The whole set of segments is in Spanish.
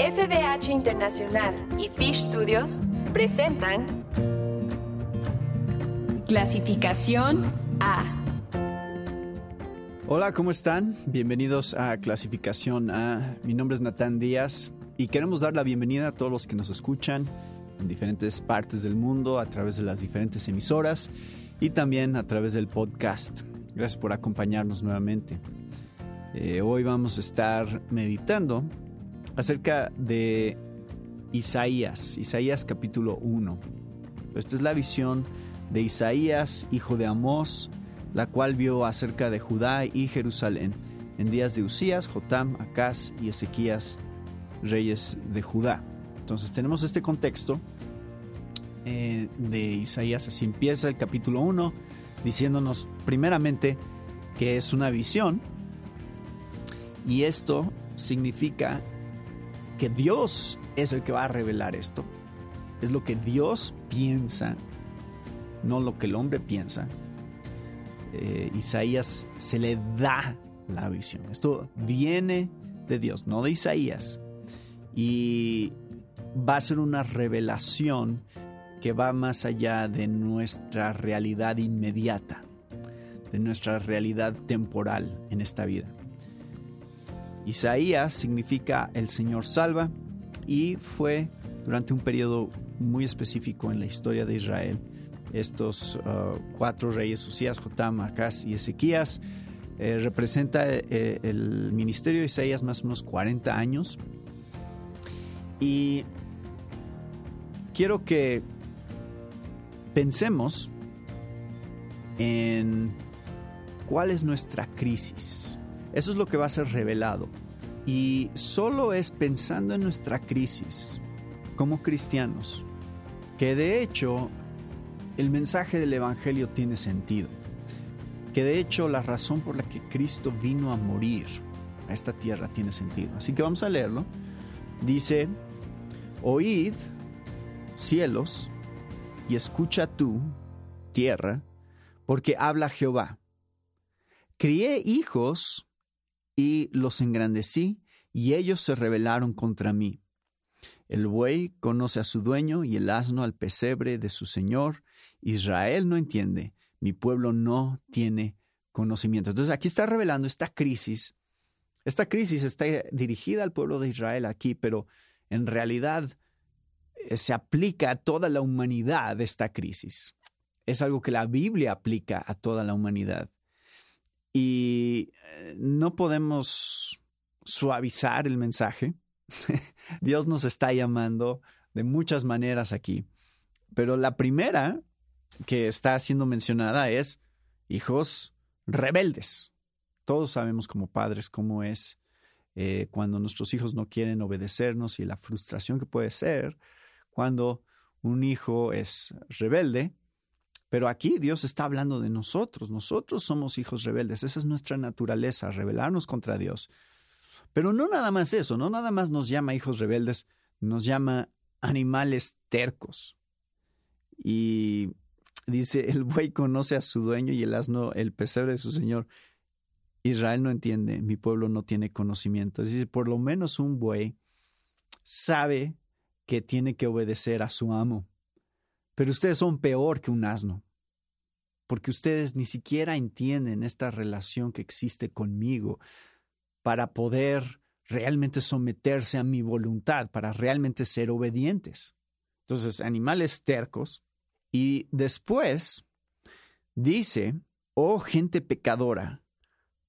FDH Internacional y Fish Studios presentan Clasificación A. Hola, ¿cómo están? Bienvenidos a Clasificación A. Mi nombre es Natán Díaz y queremos dar la bienvenida a todos los que nos escuchan en diferentes partes del mundo a través de las diferentes emisoras y también a través del podcast. Gracias por acompañarnos nuevamente. Eh, hoy vamos a estar meditando acerca de Isaías, Isaías capítulo 1. Esta es la visión de Isaías, hijo de Amós, la cual vio acerca de Judá y Jerusalén en días de Usías, Jotam, Acaz y Ezequías, reyes de Judá. Entonces tenemos este contexto eh, de Isaías, así empieza el capítulo 1, diciéndonos primeramente que es una visión y esto significa que Dios es el que va a revelar esto. Es lo que Dios piensa, no lo que el hombre piensa. Eh, Isaías se le da la visión. Esto viene de Dios, no de Isaías. Y va a ser una revelación que va más allá de nuestra realidad inmediata, de nuestra realidad temporal en esta vida. Isaías significa el Señor salva y fue durante un periodo muy específico en la historia de Israel. Estos uh, cuatro reyes, Usías, Jotam, Acaz y Ezequías, eh, representa eh, el ministerio de Isaías más o menos 40 años. Y quiero que pensemos en cuál es nuestra crisis. Eso es lo que va a ser revelado. Y solo es pensando en nuestra crisis como cristianos que de hecho el mensaje del Evangelio tiene sentido. Que de hecho la razón por la que Cristo vino a morir a esta tierra tiene sentido. Así que vamos a leerlo. Dice, oíd cielos y escucha tú, tierra, porque habla Jehová. Crié hijos y los engrandecí, y ellos se rebelaron contra mí. El buey conoce a su dueño y el asno al pesebre de su señor. Israel no entiende, mi pueblo no tiene conocimiento. Entonces aquí está revelando esta crisis. Esta crisis está dirigida al pueblo de Israel aquí, pero en realidad eh, se aplica a toda la humanidad esta crisis. Es algo que la Biblia aplica a toda la humanidad. Y eh, no podemos suavizar el mensaje. Dios nos está llamando de muchas maneras aquí. Pero la primera que está siendo mencionada es hijos rebeldes. Todos sabemos como padres cómo es eh, cuando nuestros hijos no quieren obedecernos y la frustración que puede ser cuando un hijo es rebelde pero aquí Dios está hablando de nosotros. Nosotros somos hijos rebeldes. Esa es nuestra naturaleza, rebelarnos contra Dios. Pero no nada más eso, no nada más nos llama hijos rebeldes, nos llama animales tercos. Y dice, el buey conoce a su dueño y el asno el pesebre de su señor. Israel no entiende, mi pueblo no tiene conocimiento. Es decir, por lo menos un buey sabe que tiene que obedecer a su amo. Pero ustedes son peor que un asno, porque ustedes ni siquiera entienden esta relación que existe conmigo para poder realmente someterse a mi voluntad, para realmente ser obedientes. Entonces, animales tercos. Y después dice, oh gente pecadora,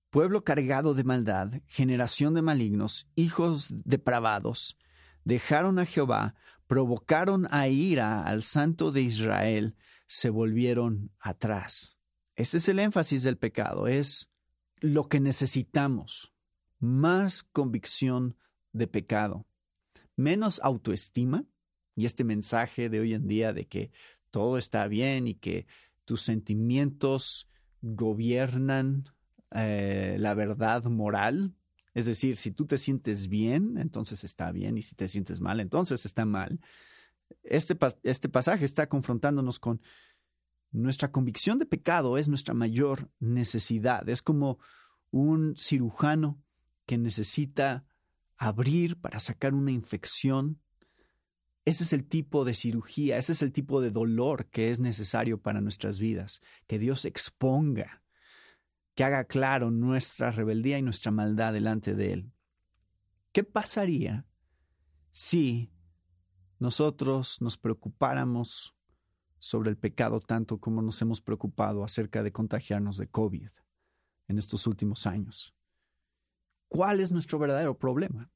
pueblo cargado de maldad, generación de malignos, hijos depravados, dejaron a Jehová, provocaron a ira al Santo de Israel, se volvieron atrás. Este es el énfasis del pecado, es lo que necesitamos. Más convicción de pecado, menos autoestima y este mensaje de hoy en día de que todo está bien y que tus sentimientos gobiernan eh, la verdad moral, es decir, si tú te sientes bien, entonces está bien, y si te sientes mal, entonces está mal. Este, este pasaje está confrontándonos con nuestra convicción de pecado es nuestra mayor necesidad. Es como un cirujano que necesita abrir para sacar una infección. Ese es el tipo de cirugía, ese es el tipo de dolor que es necesario para nuestras vidas, que Dios exponga, que haga claro nuestra rebeldía y nuestra maldad delante de Él. ¿Qué pasaría si nosotros nos preocupáramos sobre el pecado tanto como nos hemos preocupado acerca de contagiarnos de COVID en estos últimos años? ¿Cuál es nuestro verdadero problema?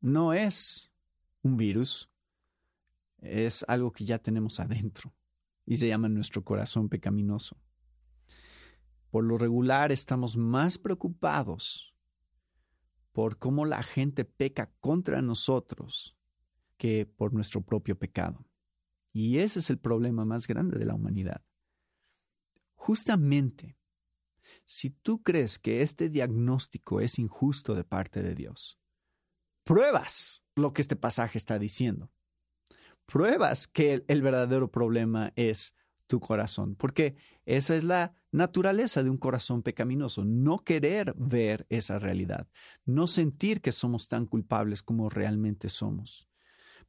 No es un virus, es algo que ya tenemos adentro y se llama nuestro corazón pecaminoso. Por lo regular estamos más preocupados por cómo la gente peca contra nosotros que por nuestro propio pecado. Y ese es el problema más grande de la humanidad. Justamente si tú crees que este diagnóstico es injusto de parte de Dios, pruebas lo que este pasaje está diciendo. Pruebas que el, verdadero problema es tu corazón, porque esa es la naturaleza de un corazón pecaminoso, no querer ver esa realidad, no sentir que somos tan culpables como realmente somos.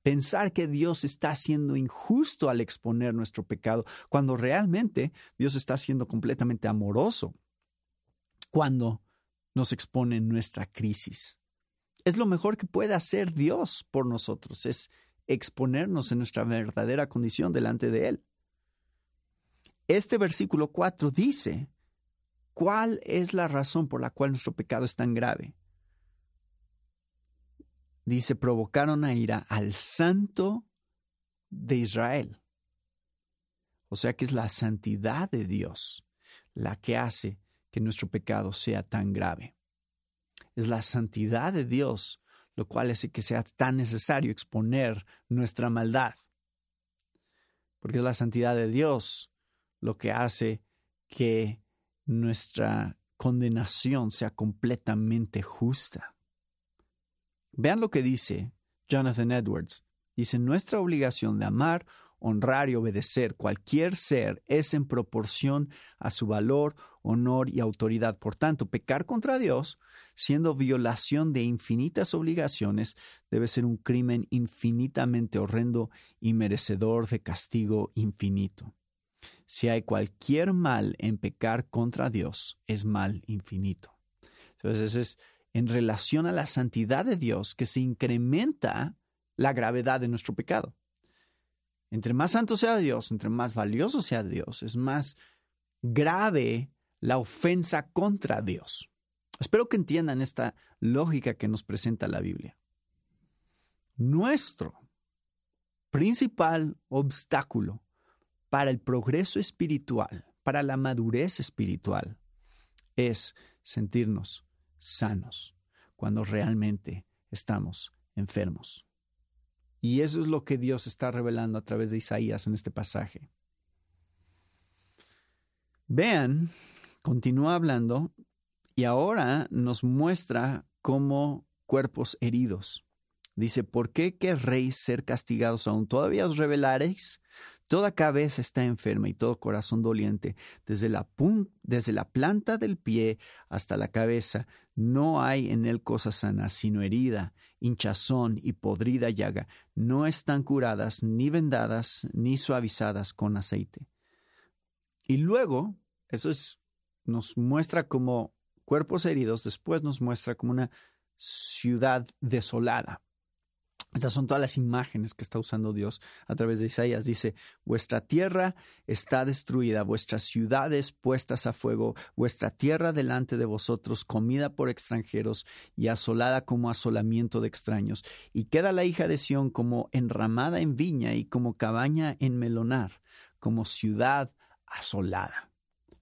Pensar que Dios está siendo injusto al exponer nuestro pecado, cuando realmente Dios está siendo completamente amoroso cuando nos expone nuestra crisis. Es lo mejor que puede hacer Dios por nosotros, es exponernos en nuestra verdadera condición delante de Él. Este versículo 4 dice, ¿cuál es la razón por la cual nuestro pecado es tan grave? Dice, provocaron a ira al santo de Israel. O sea que es la santidad de Dios la que hace que nuestro pecado sea tan grave. Es la santidad de Dios lo cual hace que sea tan necesario exponer nuestra maldad. Porque es la santidad de Dios lo que hace que nuestra condenación sea completamente justa. Vean lo que dice Jonathan Edwards. Dice, nuestra obligación de amar honrar y obedecer cualquier ser es en proporción a su valor, honor y autoridad. Por tanto, pecar contra Dios, siendo violación de infinitas obligaciones, debe ser un crimen infinitamente horrendo y merecedor de castigo infinito. Si hay cualquier mal en pecar contra Dios, es mal infinito. Entonces es en relación a la santidad de Dios que se incrementa la gravedad de nuestro pecado. Entre más santo sea Dios, entre más valioso sea Dios, es más grave la ofensa contra Dios. Espero que entiendan esta lógica que nos presenta la Biblia. Nuestro principal obstáculo para el progreso espiritual, para la madurez espiritual, es sentirnos sanos cuando realmente estamos enfermos. Y eso es lo que Dios está revelando a través de Isaías en este pasaje. Vean, continúa hablando y ahora nos muestra como cuerpos heridos. Dice, ¿por qué querréis ser castigados aún? ¿Todavía os revelaréis? Toda cabeza está enferma y todo corazón doliente, desde la, desde la planta del pie hasta la cabeza. No hay en él cosa sana, sino herida, hinchazón y podrida llaga. No están curadas, ni vendadas, ni suavizadas con aceite. Y luego, eso es, nos muestra como cuerpos heridos, después nos muestra como una ciudad desolada. Estas son todas las imágenes que está usando Dios a través de Isaías. Dice, vuestra tierra está destruida, vuestras ciudades puestas a fuego, vuestra tierra delante de vosotros, comida por extranjeros y asolada como asolamiento de extraños. Y queda la hija de Sión como enramada en viña y como cabaña en melonar, como ciudad asolada.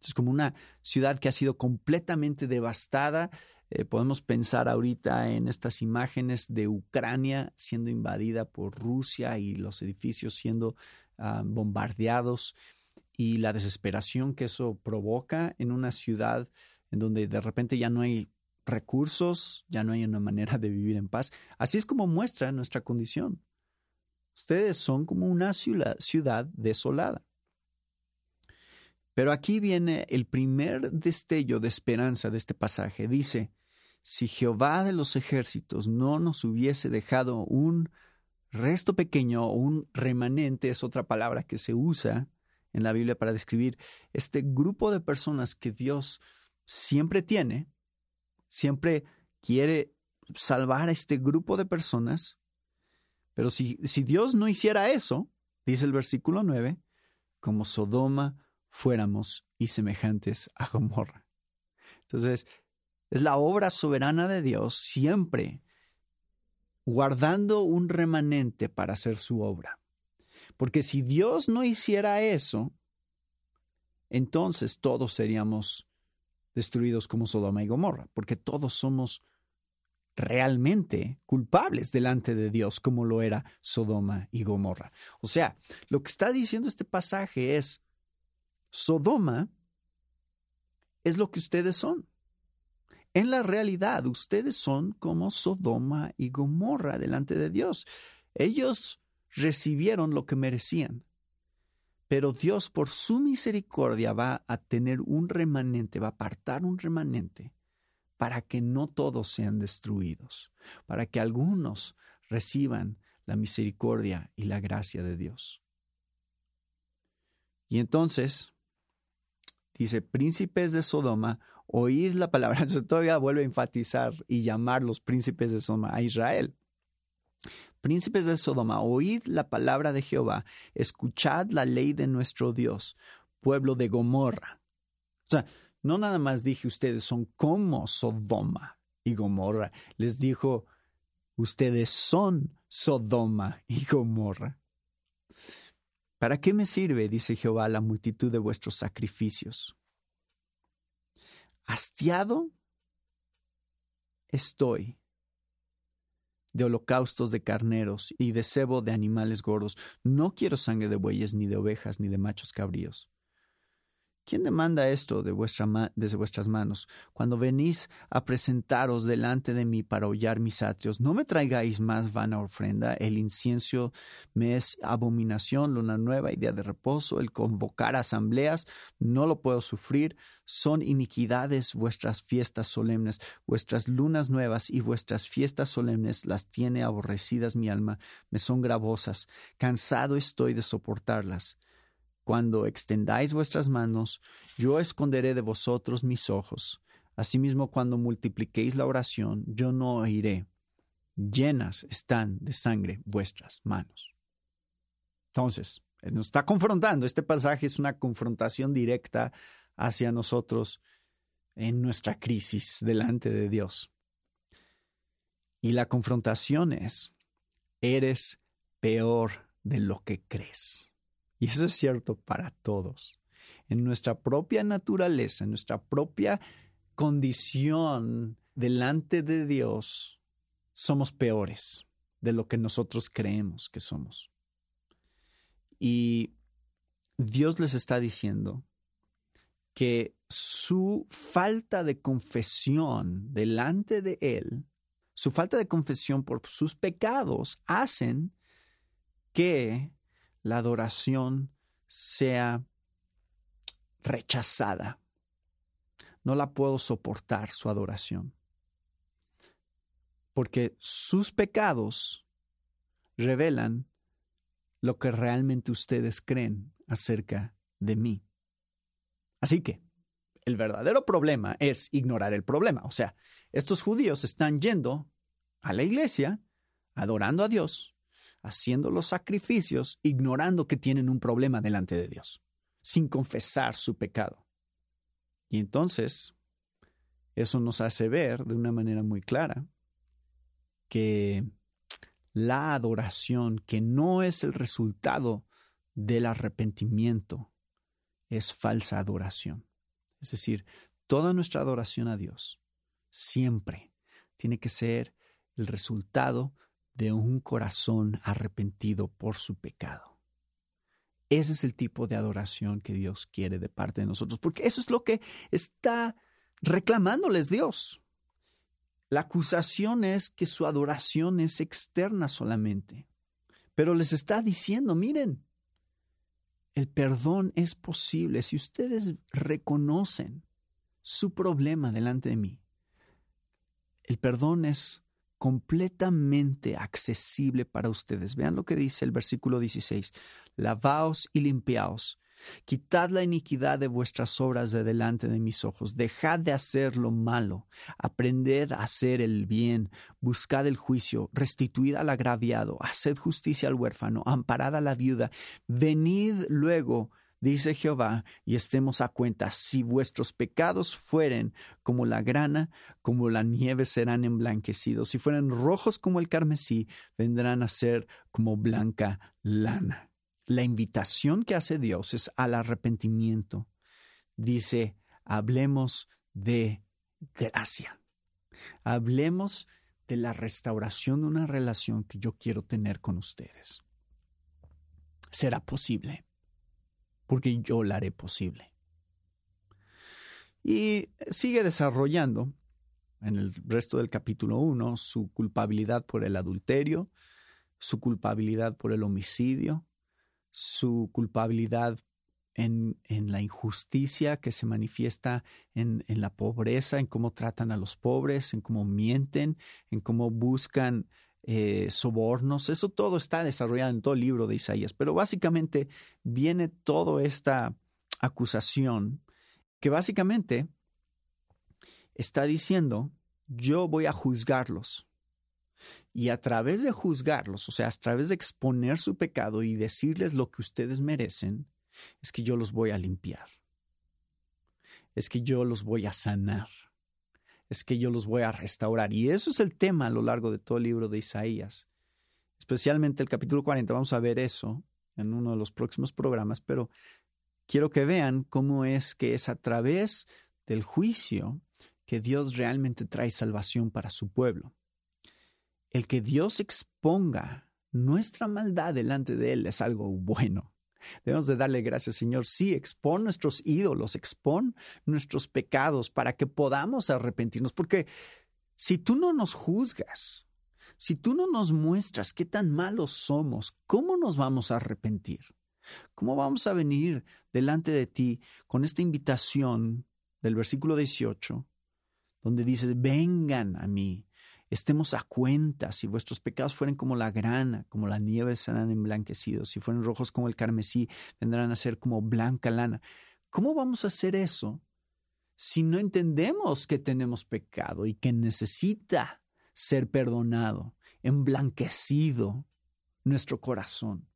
Es como una ciudad que ha sido completamente devastada, eh, podemos pensar ahorita en estas imágenes de Ucrania siendo invadida por Rusia y los edificios siendo ah, bombardeados y la desesperación que eso provoca en una ciudad en donde de repente ya no hay recursos, ya no hay una manera de vivir en paz. Así es como muestra nuestra condición. Ustedes son como una ciudad desolada. Pero aquí viene el primer destello de esperanza de este pasaje. Dice, si Jehová de los ejércitos no nos hubiese dejado un resto pequeño o un remanente, es otra palabra que se usa en la Biblia para describir este grupo de personas que Dios siempre tiene, siempre quiere salvar a este grupo de personas, pero si, si Dios no hiciera eso, dice el versículo 9, como Sodoma fuéramos y semejantes a Gomorra. Entonces, es la obra soberana de Dios siempre guardando un remanente para hacer su obra. Porque si Dios no hiciera eso, entonces todos seríamos destruidos como Sodoma y Gomorra, porque todos somos realmente culpables delante de Dios como lo era Sodoma y Gomorra. O sea, lo que está diciendo este pasaje es, Sodoma es lo que ustedes son. En la realidad, ustedes son como Sodoma y Gomorra delante de Dios. Ellos recibieron lo que merecían. Pero Dios, por su misericordia, va a tener un remanente, va a apartar un remanente para que no todos sean destruidos, para que algunos reciban la misericordia y la gracia de Dios. Y entonces, dice, príncipes de Sodoma, oíd la palabra. Entonces todavía vuelve a enfatizar y llamar los príncipes de Sodoma a Israel. Príncipes de Sodoma, oíd la palabra de Jehová, escuchad la ley de nuestro Dios, pueblo de Gomorra. O sea, no nada más dije ustedes son como Sodoma y Gomorra, les dijo ustedes son Sodoma y Gomorra. ¿Para qué me sirve, dice Jehová, la multitud de vuestros sacrificios? Hastiado estoy de holocaustos de carneros y de cebo de animales gordos. No quiero sangre de bueyes, ni de ovejas, ni de machos cabríos. ¿Quién demanda esto de desde vuestras manos? Cuando venís a presentaros delante de mí para hollar mis atrios, no me traigáis más vana ofrenda. El incienso me es abominación, luna nueva y día de reposo. El convocar asambleas, no lo puedo sufrir. Son iniquidades vuestras fiestas solemnes, vuestras lunas nuevas y vuestras fiestas solemnes las tiene aborrecidas mi alma, me son gravosas. Cansado estoy de soportarlas. Cuando extendáis vuestras manos, yo esconderé de vosotros mis ojos. Asimismo, cuando multipliquéis la oración, yo no oiré. Llenas están de sangre vuestras manos. Entonces, nos está confrontando. Este pasaje es una confrontación directa hacia nosotros en nuestra crisis delante de Dios. Y la confrontación es, eres peor de lo que crees. Y eso es cierto para todos. En nuestra propia naturaleza, en nuestra propia condición delante de Dios, somos peores de lo que nosotros creemos que somos. Y Dios les está diciendo que su falta de confesión delante de Él, su falta de confesión por sus pecados, hacen que la adoración sea rechazada. No la puedo soportar su adoración. Porque sus pecados revelan lo que realmente ustedes creen acerca de mí. Así que el verdadero problema es ignorar el problema. O sea, estos judíos están yendo a la iglesia, adorando a Dios, haciendo los sacrificios, ignorando que tienen un problema delante de Dios, sin confesar su pecado. Y entonces, eso nos hace ver de una manera muy clara que la adoración, que no es el resultado del arrepentimiento, es falsa adoración. Es decir, toda nuestra adoración a Dios siempre tiene que ser el resultado de un corazón arrepentido por su pecado. Ese es el tipo de adoración que Dios quiere de parte de nosotros, porque eso es lo que está reclamándoles Dios. La acusación es que su adoración es externa solamente, pero les está diciendo, miren, el perdón es posible si ustedes reconocen su problema delante de mí El perdón es completamente accesible para ustedes. Vean lo que dice el versículo 16. Lavaos y limpiaos. Quitad la iniquidad de vuestras obras de delante de mis ojos. Dejad de hacer lo malo. Aprended a hacer el bien. Buscad el juicio. Restituid al agraviado. Haced justicia al huérfano. Amparad a la viuda. Venid luego dice Jehová, y estemos a cuenta, si vuestros pecados fueren como la grana, como la nieve serán emblanquecidos, si fueren rojos como el carmesí, vendrán a ser como blanca lana. La invitación que hace Dios es al arrepentimiento. Dice, hablemos de gracia. Hablemos de la restauración de una relación que yo quiero tener con ustedes. ¿Será posible? Porque yo la haré posible. Y sigue desarrollando en el resto del capítulo 1 su culpabilidad por el adulterio, su culpabilidad por el homicidio, su culpabilidad en, en la injusticia que se manifiesta en, en, la pobreza, en cómo tratan a los pobres, en cómo mienten, en cómo buscan eh, sobornos, eso todo está desarrollado en todo el libro de Isaías, pero básicamente viene toda esta acusación que básicamente está diciendo, yo voy a juzgarlos. Y a través de juzgarlos, o sea, a través de exponer su pecado y decirles lo que ustedes merecen, es que yo los voy a limpiar. Es que yo los voy a sanar es que yo los voy a restaurar. Y eso es el tema a lo largo de todo el libro de Isaías. Especialmente el capítulo 40, vamos a ver eso en uno de los próximos programas, pero quiero que vean cómo es que es a través del juicio que Dios realmente trae salvación para su pueblo. El que Dios exponga nuestra maldad delante de Él es algo bueno. Debemos de darle gracias, Señor. Sí, expón nuestros ídolos, expón nuestros pecados para que podamos arrepentirnos. Porque si tú no nos juzgas, si tú no nos muestras qué tan malos somos, ¿cómo nos vamos a arrepentir? ¿Cómo vamos a venir delante de ti con esta invitación del versículo 18, donde dice, vengan a mí, estemos a cuenta. Si vuestros pecados fueren como la grana, como la nieve, serán emblanquecidos. Si fueren rojos como el carmesí, vendrán a ser como blanca lana. ¿Cómo vamos a hacer eso si no entendemos que tenemos pecado y que necesita ser perdonado, emblanquecido nuestro corazón?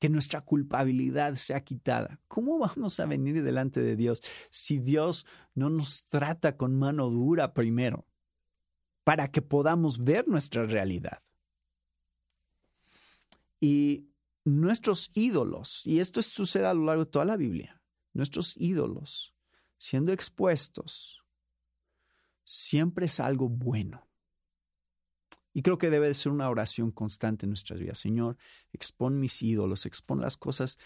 que nuestra culpabilidad sea quitada. ¿Cómo vamos a venir delante de Dios si Dios no nos trata con mano dura primero? Para que podamos ver nuestra realidad. Y nuestros ídolos, y esto sucede a lo largo de toda la Biblia, nuestros ídolos siendo expuestos siempre es algo bueno. Y creo que debe de ser una oración constante en nuestras vidas. Señor, expón mis ídolos, expón las cosas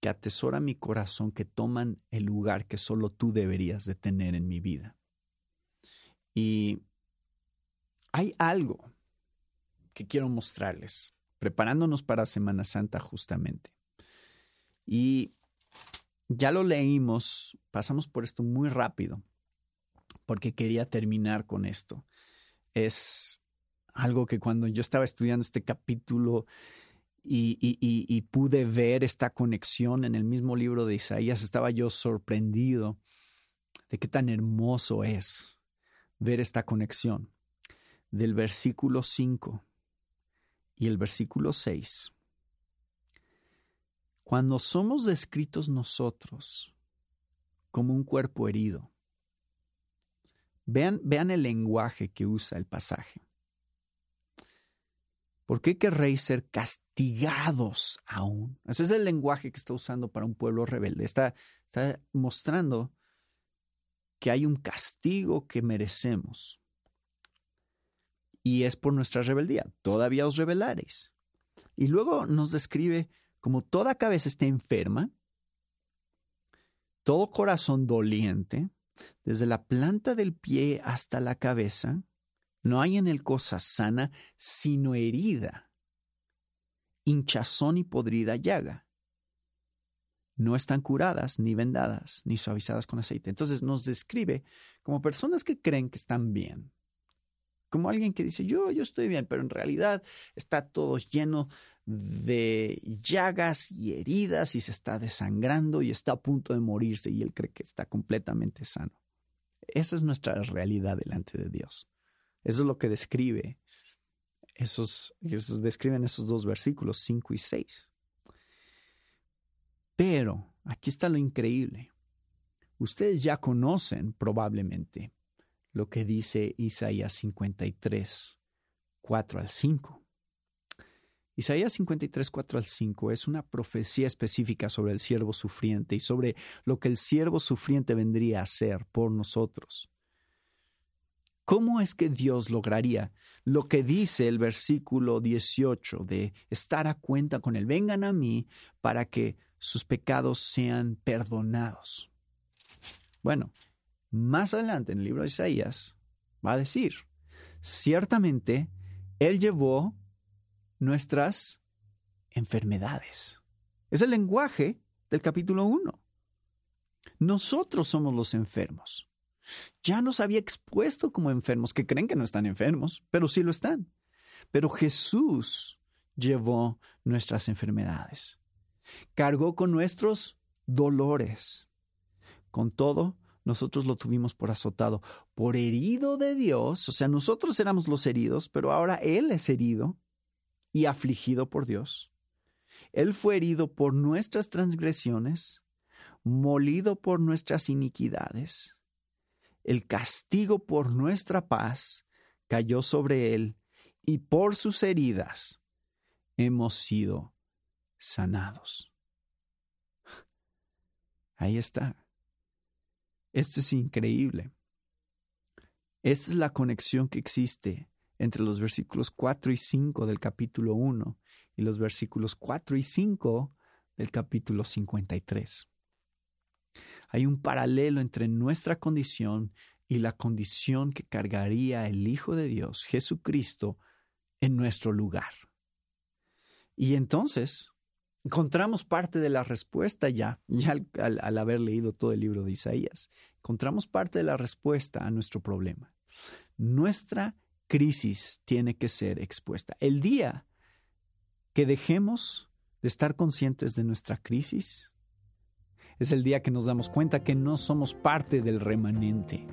que atesoran mi corazón, que toman el lugar que solo tú deberías de tener en mi vida. Y hay algo que quiero mostrarles, preparándonos para Semana Santa justamente. Y ya lo leímos, pasamos por esto muy rápido, porque quería terminar con esto. Es algo que cuando yo estaba estudiando este capítulo y, pude ver esta conexión en el mismo libro de Isaías, estaba yo sorprendido de qué tan hermoso es ver esta conexión del versículo 5 y el versículo 6. Cuando somos descritos nosotros como un cuerpo herido, vean, vean el lenguaje que usa el pasaje. ¿Por qué querréis ser castigados aún? Ese es el lenguaje que está usando para un pueblo rebelde. Está, está mostrando que hay un castigo que merecemos y es por nuestra rebeldía. Todavía os rebelaréis. Y luego nos describe como toda cabeza está enferma, todo corazón doliente, desde la planta del pie hasta la cabeza, no hay en él cosa sana, sino herida, hinchazón y podrida llaga. No están curadas, ni vendadas, ni suavizadas con aceite. Entonces nos describe como personas que creen que están bien, como alguien que dice, yo, yo estoy bien, pero en realidad está todo lleno de llagas y heridas y se está desangrando y está a punto de morirse y él cree que está completamente sano. Esa es nuestra realidad delante de Dios. Eso es lo que describe esos, esos describen esos dos versículos 5 y 6. Pero aquí está lo increíble. Ustedes ya conocen probablemente lo que dice Isaías 53, 4 al 5. Isaías 53, 4 al 5 es una profecía específica sobre el siervo sufriente y sobre lo que el siervo sufriente vendría a hacer por nosotros. ¿Cómo es que Dios lograría lo que dice el versículo 18 de estar a cuenta con Él? Vengan a mí para que sus pecados sean perdonados. Bueno, más adelante en el libro de Isaías va a decir, ciertamente Él llevó nuestras enfermedades. Es el lenguaje del capítulo 1. Nosotros somos los enfermos. Ya nos había expuesto como enfermos, que creen que no están enfermos, pero sí lo están. Pero Jesús llevó nuestras enfermedades, cargó con nuestros dolores. Con todo, nosotros lo tuvimos por azotado, por herido de Dios, o sea, nosotros éramos los heridos, pero ahora Él es herido y afligido por Dios. Él fue herido por nuestras transgresiones, molido por nuestras iniquidades. El castigo por nuestra paz cayó sobre Él, y por sus heridas hemos sido sanados. Ahí está. Esto es increíble. Esta es la conexión que existe entre los versículos 4 y 5 del capítulo 1 y los versículos 4 y 5 del capítulo 53. Hay un paralelo entre nuestra condición y la condición que cargaría el Hijo de Dios, Jesucristo, en nuestro lugar. Y entonces encontramos parte de la respuesta ya, ya al, haber leído todo el libro de Isaías. Encontramos parte de la respuesta a nuestro problema. Nuestra crisis tiene que ser expuesta. El día que dejemos de estar conscientes de nuestra crisis, es el día que nos damos cuenta que no somos parte del remanente.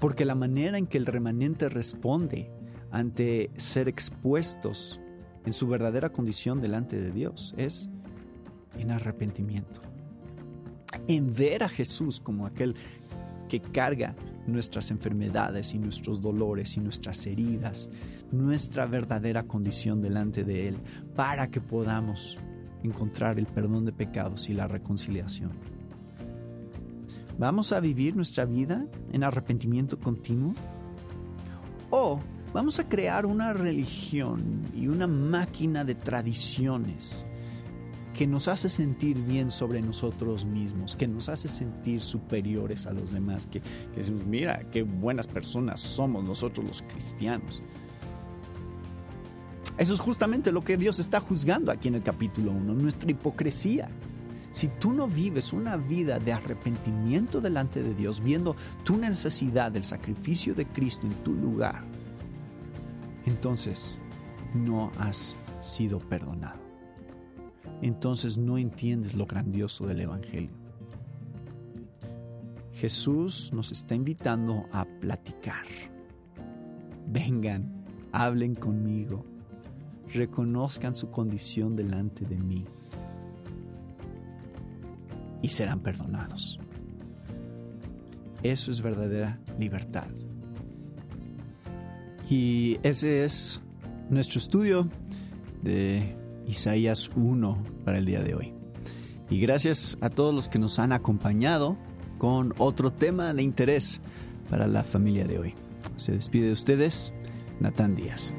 Porque la manera en que el remanente responde ante ser expuestos en su verdadera condición delante de Dios es en arrepentimiento. En ver a Jesús como aquel que carga nuestras enfermedades y nuestros dolores y nuestras heridas, nuestra verdadera condición delante de Él, para que podamos encontrar el perdón de pecados y la reconciliación. ¿Vamos a vivir nuestra vida en arrepentimiento continuo? ¿O vamos a crear una religión y una máquina de tradiciones que nos hace sentir bien sobre nosotros mismos, que nos hace sentir superiores a los demás, que, decimos, mira, qué buenas personas somos nosotros los cristianos. Eso es justamente lo que Dios está juzgando aquí en el capítulo 1, nuestra hipocresía. Si tú no vives una vida de arrepentimiento delante de Dios, viendo tu necesidad del sacrificio de Cristo en tu lugar, entonces no has sido perdonado entonces no entiendes lo grandioso del Evangelio. Jesús nos está invitando a platicar. Vengan, hablen conmigo, reconozcan su condición delante de mí y serán perdonados. Eso es verdadera libertad. Y ese es nuestro estudio de Isaías 1 para el día de hoy. Y gracias a todos los que nos han acompañado con otro tema de interés para la familia de hoy. Se despide de ustedes, Natán Díaz.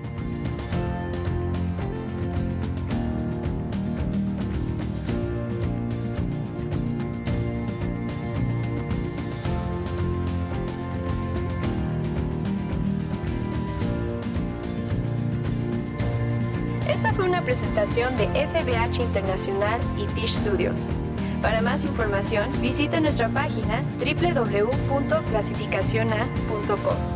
Internacional y Fish Studios. Para más información, visite nuestra página www.clasificaciona.com.